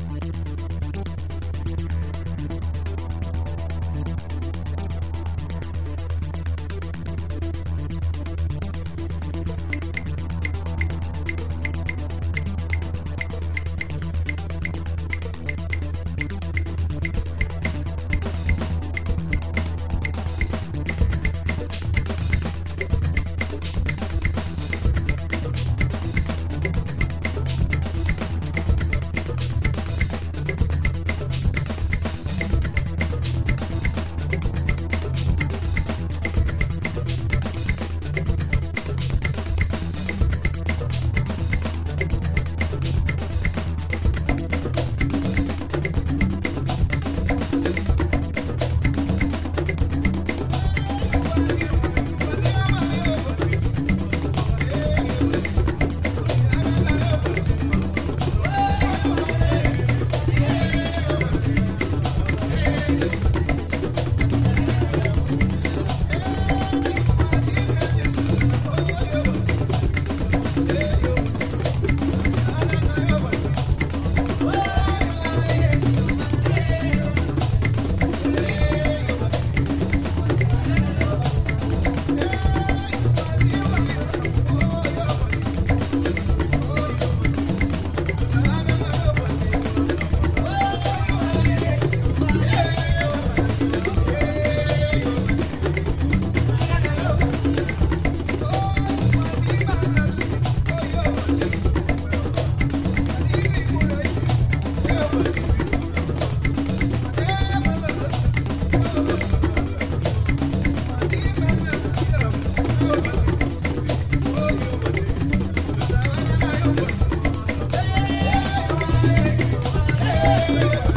Música Música